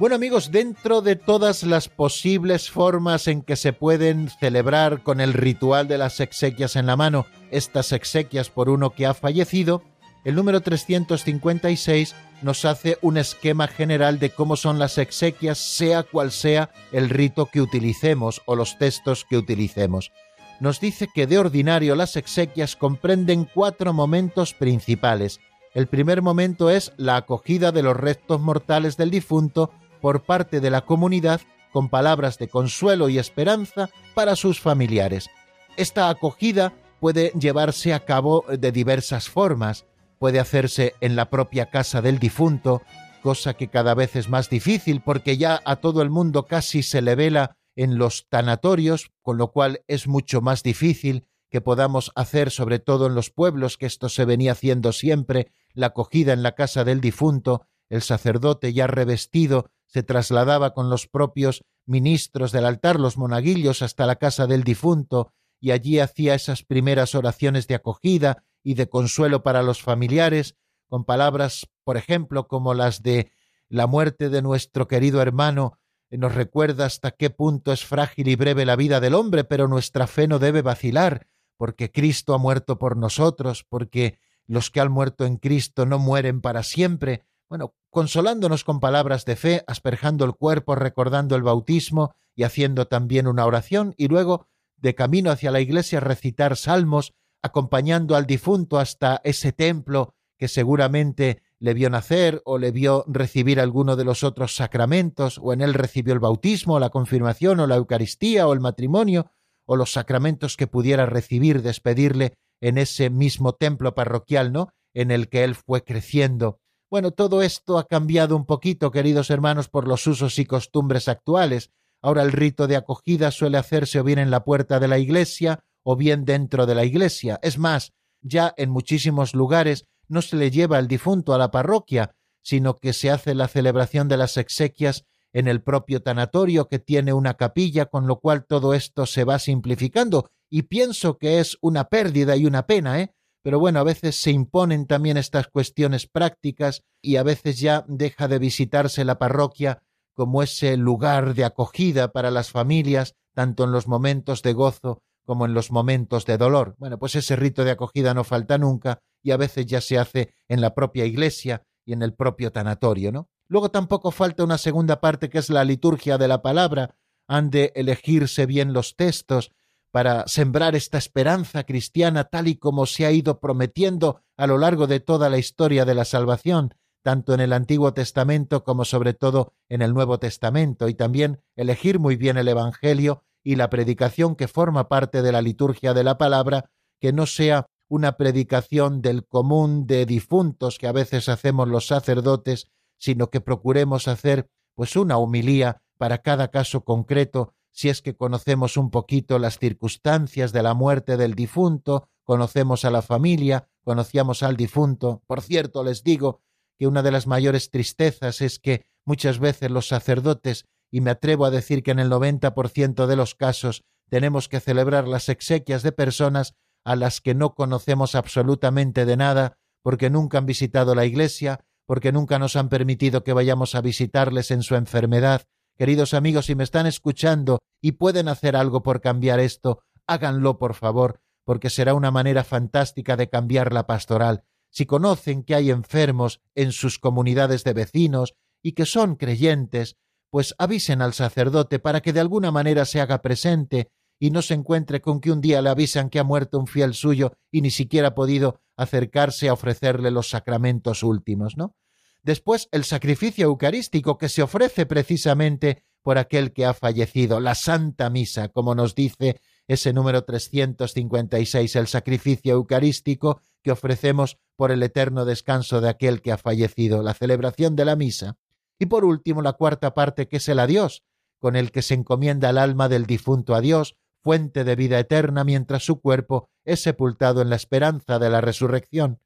Bueno amigos, dentro de todas las posibles formas en que se pueden celebrar con el ritual de las exequias en la mano, estas exequias por uno que ha fallecido, el número 356 nos hace un esquema general de cómo son las exequias, sea cual sea el rito que utilicemos o los textos que utilicemos. Nos dice que de ordinario las exequias comprenden cuatro momentos principales. El primer momento es la acogida de los restos mortales del difunto por parte de la comunidad con palabras de consuelo y esperanza para sus familiares. Esta acogida puede llevarse a cabo de diversas formas. Puede hacerse en la propia casa del difunto, cosa que cada vez es más difícil porque ya a todo el mundo casi se le vela en los tanatorios, con lo cual es mucho más difícil que podamos hacer, sobre todo en los pueblos, que esto se venía haciendo siempre, la acogida en la casa del difunto, el sacerdote ya revestido se trasladaba con los propios ministros del altar, los monaguillos, hasta la casa del difunto, y allí hacía esas primeras oraciones de acogida y de consuelo para los familiares, con palabras, por ejemplo, como las de la muerte de nuestro querido hermano nos recuerda hasta qué punto es frágil y breve la vida del hombre, pero nuestra fe no debe vacilar, porque Cristo ha muerto por nosotros, porque los que han muerto en Cristo no mueren para siempre, bueno, consolándonos con palabras de fe, asperjando el cuerpo, recordando el bautismo y haciendo también una oración, y luego, de camino hacia la iglesia, recitar salmos, acompañando al difunto hasta ese templo que seguramente le vio nacer o le vio recibir alguno de los otros sacramentos, o en él recibió el bautismo, la confirmación, o la Eucaristía, o el matrimonio, o los sacramentos que pudiera recibir, despedirle en ese mismo templo parroquial, ¿no? en el que él fue creciendo bueno, todo esto ha cambiado un poquito, queridos hermanos, por los usos y costumbres actuales. Ahora el rito de acogida suele hacerse o bien en la puerta de la iglesia o bien dentro de la iglesia. Es más, ya en muchísimos lugares no se le lleva el difunto a la parroquia, sino que se hace la celebración de las exequias en el propio tanatorio que tiene una capilla, con lo cual todo esto se va simplificando, y pienso que es una pérdida y una pena, ¿eh? Pero bueno, a veces se imponen también estas cuestiones prácticas y a veces ya deja de visitarse la parroquia como ese lugar de acogida para las familias, tanto en los momentos de gozo como en los momentos de dolor. Bueno, pues ese rito de acogida no falta nunca y a veces ya se hace en la propia iglesia y en el propio tanatorio, ¿no? Luego tampoco falta una segunda parte que es la liturgia de la palabra. Han de elegirse bien los textos, para sembrar esta esperanza cristiana tal y como se ha ido prometiendo a lo largo de toda la historia de la salvación, tanto en el Antiguo Testamento como sobre todo en el Nuevo Testamento, y también elegir muy bien el Evangelio y la predicación que forma parte de la liturgia de la palabra, que no sea una predicación del común de difuntos que a veces hacemos los sacerdotes, sino que procuremos hacer pues una humilía para cada caso concreto si es que conocemos un poquito las circunstancias de la muerte del difunto, conocemos a la familia, conocíamos al difunto. Por cierto, les digo que una de las mayores tristezas es que muchas veces los sacerdotes, y me atrevo a decir que en el 90% de los casos tenemos que celebrar las exequias de personas a las que no conocemos absolutamente de nada, porque nunca han visitado la iglesia, porque nunca nos han permitido que vayamos a visitarles en su enfermedad, Queridos amigos, si me están escuchando y pueden hacer algo por cambiar esto, háganlo por favor, porque será una manera fantástica de cambiar la pastoral. Si conocen que hay enfermos en sus comunidades de vecinos y que son creyentes, pues avisen al sacerdote para que de alguna manera se haga presente y no se encuentre con que un día le avisan que ha muerto un fiel suyo y ni siquiera ha podido acercarse a ofrecerle los sacramentos últimos, ¿no? Después el sacrificio eucarístico que se ofrece precisamente por aquel que ha fallecido, la Santa Misa, como nos dice ese número 356, el sacrificio eucarístico que ofrecemos por el eterno descanso de aquel que ha fallecido, la celebración de la misa. Y por último, la cuarta parte, que es el adiós, con el que se encomienda el alma del difunto a Dios, fuente de vida eterna, mientras su cuerpo es sepultado en la esperanza de la resurrección.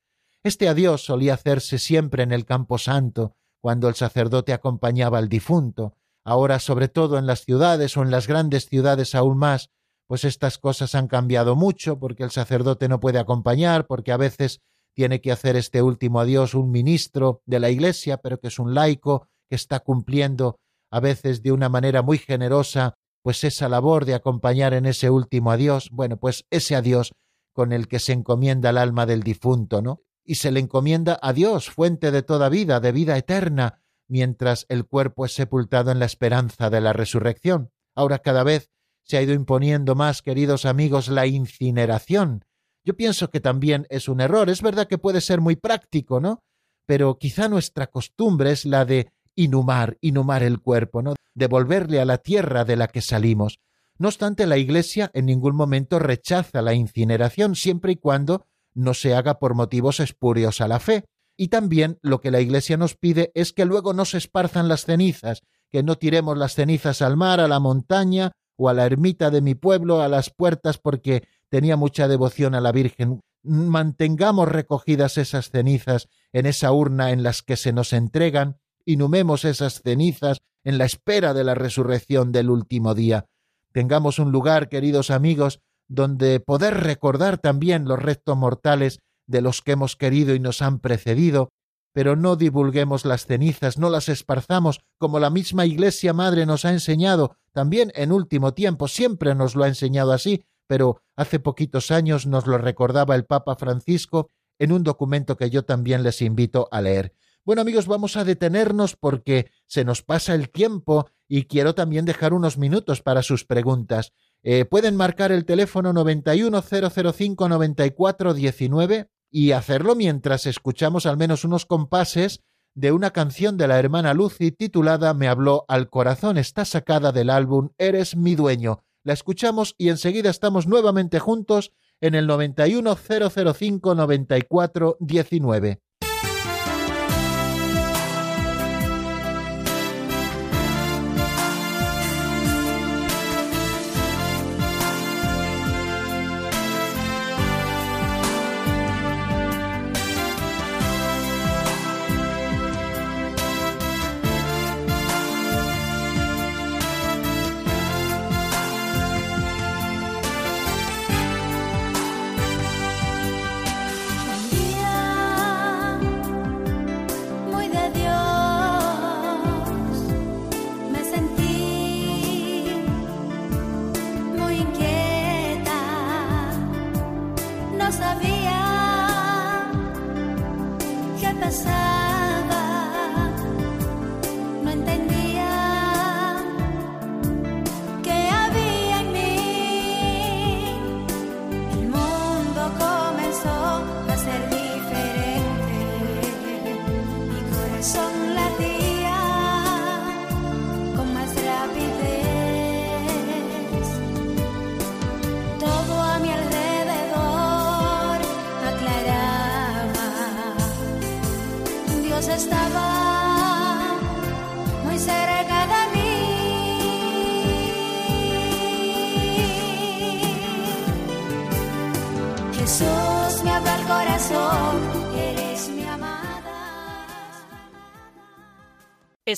Este adiós solía hacerse siempre en el campo santo, cuando el sacerdote acompañaba al difunto. Ahora, sobre todo en las ciudades o en las grandes ciudades aún más, pues estas cosas han cambiado mucho, porque el sacerdote no puede acompañar, porque a veces tiene que hacer este último adiós un ministro de la Iglesia, pero que es un laico que está cumpliendo a veces de una manera muy generosa, pues esa labor de acompañar en ese último adiós, bueno, pues ese adiós con el que se encomienda el alma del difunto, ¿no? Y se le encomienda a Dios, fuente de toda vida, de vida eterna, mientras el cuerpo es sepultado en la esperanza de la resurrección. Ahora cada vez se ha ido imponiendo más, queridos amigos, la incineración. Yo pienso que también es un error. Es verdad que puede ser muy práctico, ¿no? Pero quizá nuestra costumbre es la de inhumar, inhumar el cuerpo, ¿no? Devolverle a la tierra de la que salimos. No obstante, la Iglesia en ningún momento rechaza la incineración siempre y cuando no se haga por motivos espurios a la fe. Y también lo que la Iglesia nos pide es que luego no se esparzan las cenizas, que no tiremos las cenizas al mar, a la montaña o a la ermita de mi pueblo, a las puertas, porque tenía mucha devoción a la Virgen. Mantengamos recogidas esas cenizas en esa urna en las que se nos entregan, inhumemos esas cenizas en la espera de la resurrección del último día. Tengamos un lugar, queridos amigos, donde poder recordar también los restos mortales de los que hemos querido y nos han precedido, pero no divulguemos las cenizas, no las esparzamos, como la misma Iglesia Madre nos ha enseñado, también en último tiempo, siempre nos lo ha enseñado así, pero hace poquitos años nos lo recordaba el Papa Francisco en un documento que yo también les invito a leer. Bueno amigos, vamos a detenernos porque se nos pasa el tiempo y quiero también dejar unos minutos para sus preguntas. Eh, pueden marcar el teléfono 910059419 y hacerlo mientras escuchamos al menos unos compases de una canción de la hermana Lucy titulada Me habló al corazón. Está sacada del álbum Eres mi dueño. La escuchamos y enseguida estamos nuevamente juntos en el 910059419.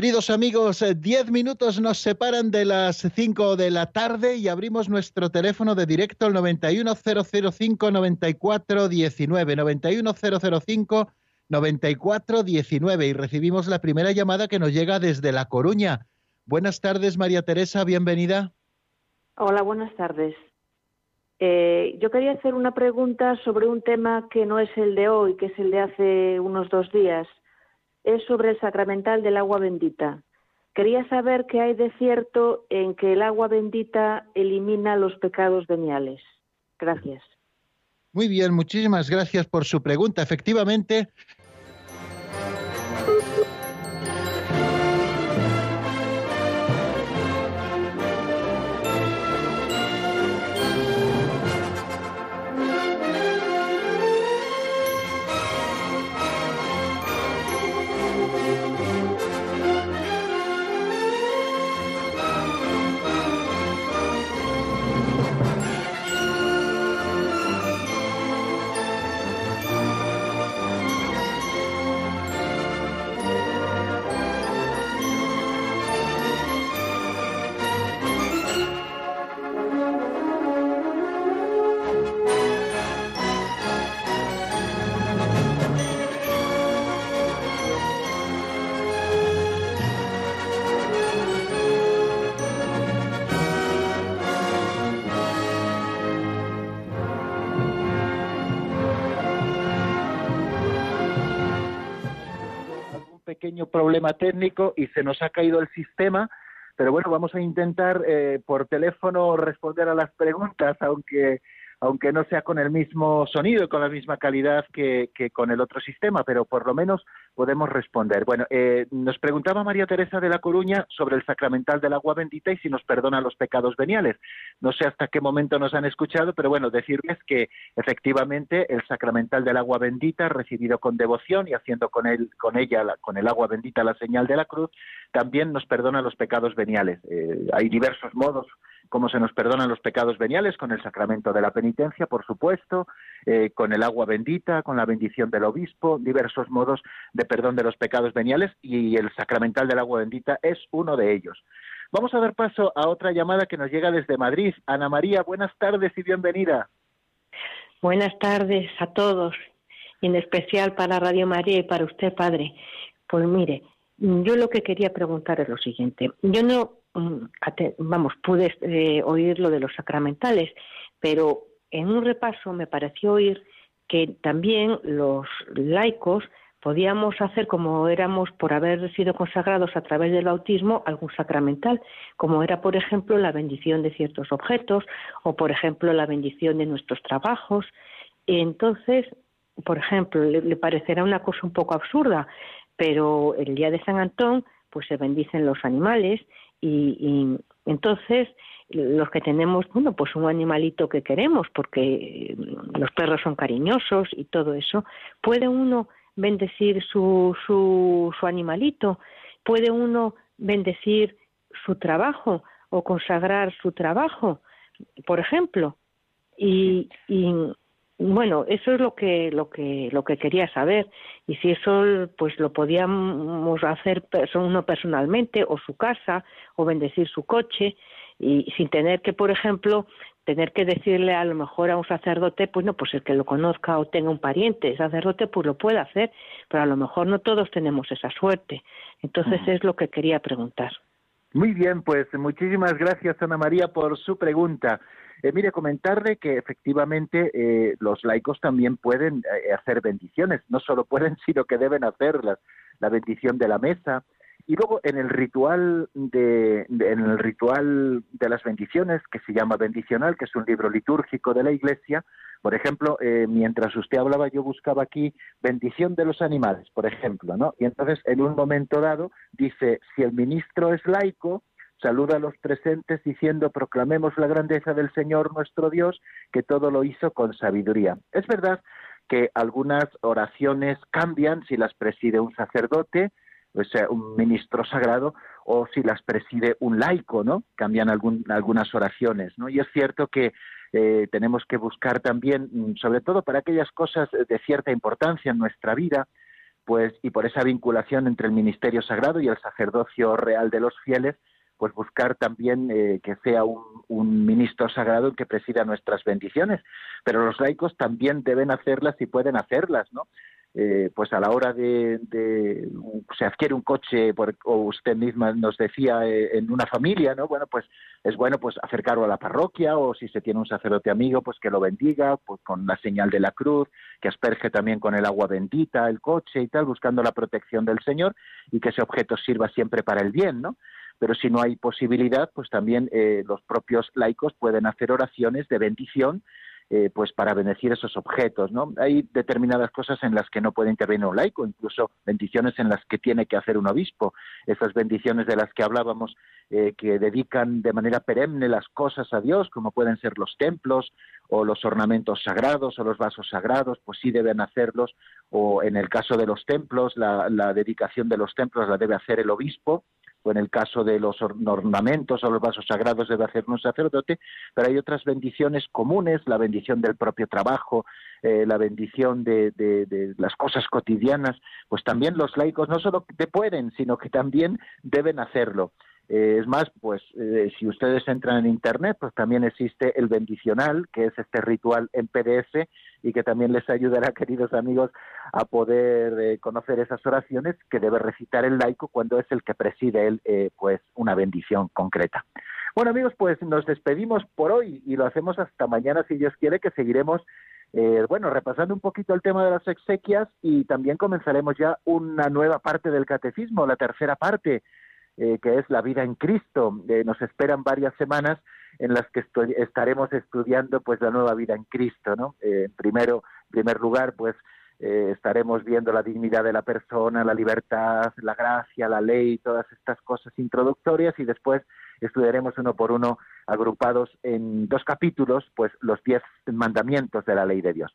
Queridos amigos, eh, diez minutos nos separan de las cinco de la tarde y abrimos nuestro teléfono de directo al 91005-9419, 91005-9419 y recibimos la primera llamada que nos llega desde La Coruña. Buenas tardes, María Teresa, bienvenida. Hola, buenas tardes. Eh, yo quería hacer una pregunta sobre un tema que no es el de hoy, que es el de hace unos dos días es sobre el sacramental del agua bendita. Quería saber qué hay de cierto en que el agua bendita elimina los pecados veniales. Gracias. Muy bien, muchísimas gracias por su pregunta. Efectivamente, problema técnico y se nos ha caído el sistema, pero bueno, vamos a intentar eh, por teléfono responder a las preguntas, aunque aunque no sea con el mismo sonido y con la misma calidad que, con el otro sistema, pero por lo menos podemos responder. Bueno, eh, nos preguntaba María Teresa de la Coruña sobre el sacramental del agua bendita y si nos perdona los pecados veniales. No sé hasta qué momento nos han escuchado, pero bueno, decirles que efectivamente el sacramental del agua bendita, recibido con devoción y haciendo con, él, con ella, con el agua bendita, la señal de la cruz, también nos perdona los pecados veniales. Eh, hay diversos modos como se nos perdonan los pecados veniales con el sacramento de la penitencia, por supuesto, eh, con el agua bendita, con la bendición del obispo, diversos modos de perdón de los pecados veniales y el sacramental del agua bendita es uno de ellos. Vamos a dar paso a otra llamada que nos llega desde Madrid. Ana María, buenas tardes y bienvenida. Buenas tardes a todos, en especial para Radio María y para usted, Padre. Pues mire, yo lo que quería preguntar es lo siguiente. Yo no vamos, pude eh, oír lo de los sacramentales, pero en un repaso me pareció oír que también los laicos podíamos hacer como éramos por haber sido consagrados a través del bautismo algún sacramental, como era por ejemplo la bendición de ciertos objetos o por ejemplo la bendición de nuestros trabajos. Entonces, por ejemplo, le parecerá una cosa un poco absurda, pero el día de San Antón pues se bendicen los animales y, entonces los que tenemos, bueno, pues un animalito que queremos, porque los perros son cariñosos y todo eso, puede uno bendecir su, su, su animalito, puede uno bendecir su trabajo o consagrar su trabajo, por ejemplo. Y, y, bueno, eso es lo que lo que lo que quería saber y si eso pues lo podíamos hacer uno personalmente o su casa o bendecir su coche y sin tener que, por ejemplo, tener que decirle a lo mejor a un sacerdote, pues no, pues el que lo conozca o tenga un pariente sacerdote, pues lo puede hacer, pero a lo mejor no todos tenemos esa suerte. Entonces es lo que quería preguntar. Muy bien, pues muchísimas gracias Ana María por su pregunta. Eh, mire, comentarle que efectivamente eh, los laicos también pueden eh, hacer bendiciones, no solo pueden, (laughs) sino que deben hacerlas. La bendición de la mesa, y luego en el ritual de, en el ritual de las bendiciones que se llama bendicional que es un libro litúrgico de la Iglesia por ejemplo mientras usted hablaba yo buscaba aquí bendición de los animales por ejemplo no y entonces en un momento dado dice si el ministro es laico saluda a los presentes diciendo proclamemos la grandeza del Señor nuestro Dios, que todo lo hizo con sabiduría. Es verdad que algunas oraciones cambian si las preside un sacerdote, o sea, un ministro sagrado, o si las preside un laico, ¿no? Cambian algunas oraciones, ¿no? Y es cierto que eh, tenemos que buscar también, mm, sobre todo para aquellas cosas de cierta importancia en nuestra vida, pues y por esa vinculación entre el ministerio sagrado y el sacerdocio real de los fieles, pues buscar también eh, que sea un, ministro sagrado que presida nuestras bendiciones. Pero los laicos también deben hacerlas y pueden hacerlas, ¿no? Eh, pues a la hora de, se adquiere un coche o usted misma nos decía eh, en una familia no bueno pues es bueno pues acercarlo a la parroquia o si se tiene un sacerdote amigo pues que lo bendiga pues con la señal de la cruz que asperge también con el agua bendita el coche y tal buscando la protección del Señor y que ese objeto sirva siempre para el bien no pero si no hay posibilidad pues también eh, los propios laicos pueden hacer oraciones de bendición eh, pues para bendecir esos objetos, ¿no? Hay determinadas cosas en las que no puede intervenir un laico, incluso bendiciones en las que tiene que hacer un obispo. Esas bendiciones de las que hablábamos, eh, que dedican de manera perenne las cosas a Dios, como pueden ser los templos o los ornamentos sagrados o los vasos sagrados, pues sí deben hacerlos, o en el caso de los templos, la dedicación de los templos la debe hacer el obispo, o en el caso de los ornamentos o los vasos sagrados debe hacer un sacerdote, pero hay otras bendiciones comunes, la bendición del propio trabajo, eh, la bendición de, de, las cosas cotidianas, pues también los laicos no solo te pueden, sino que también deben hacerlo. Eh, es más, pues eh, si ustedes entran en Internet, pues también existe el bendicional, que es este ritual en PDF y que también les ayudará, (laughs) queridos amigos, a poder eh, conocer esas oraciones que debe recitar el laico cuando es el que preside él, pues una bendición concreta. Bueno amigos, pues nos despedimos por hoy y lo hacemos hasta mañana si Dios quiere, que seguiremos bueno, repasando un poquito el tema de las exequias y también comenzaremos ya una nueva parte del catecismo, la tercera parte, eh, que es la vida en Cristo. Eh, nos esperan varias semanas en las que estaremos estudiando pues la nueva vida en Cristo, ¿no? Eh, primero, en primer lugar, pues estaremos viendo la dignidad de la persona, la libertad, la gracia, la ley, todas estas cosas introductorias y después estudiaremos uno por uno agrupados en dos capítulos, pues los diez mandamientos de la ley de Dios.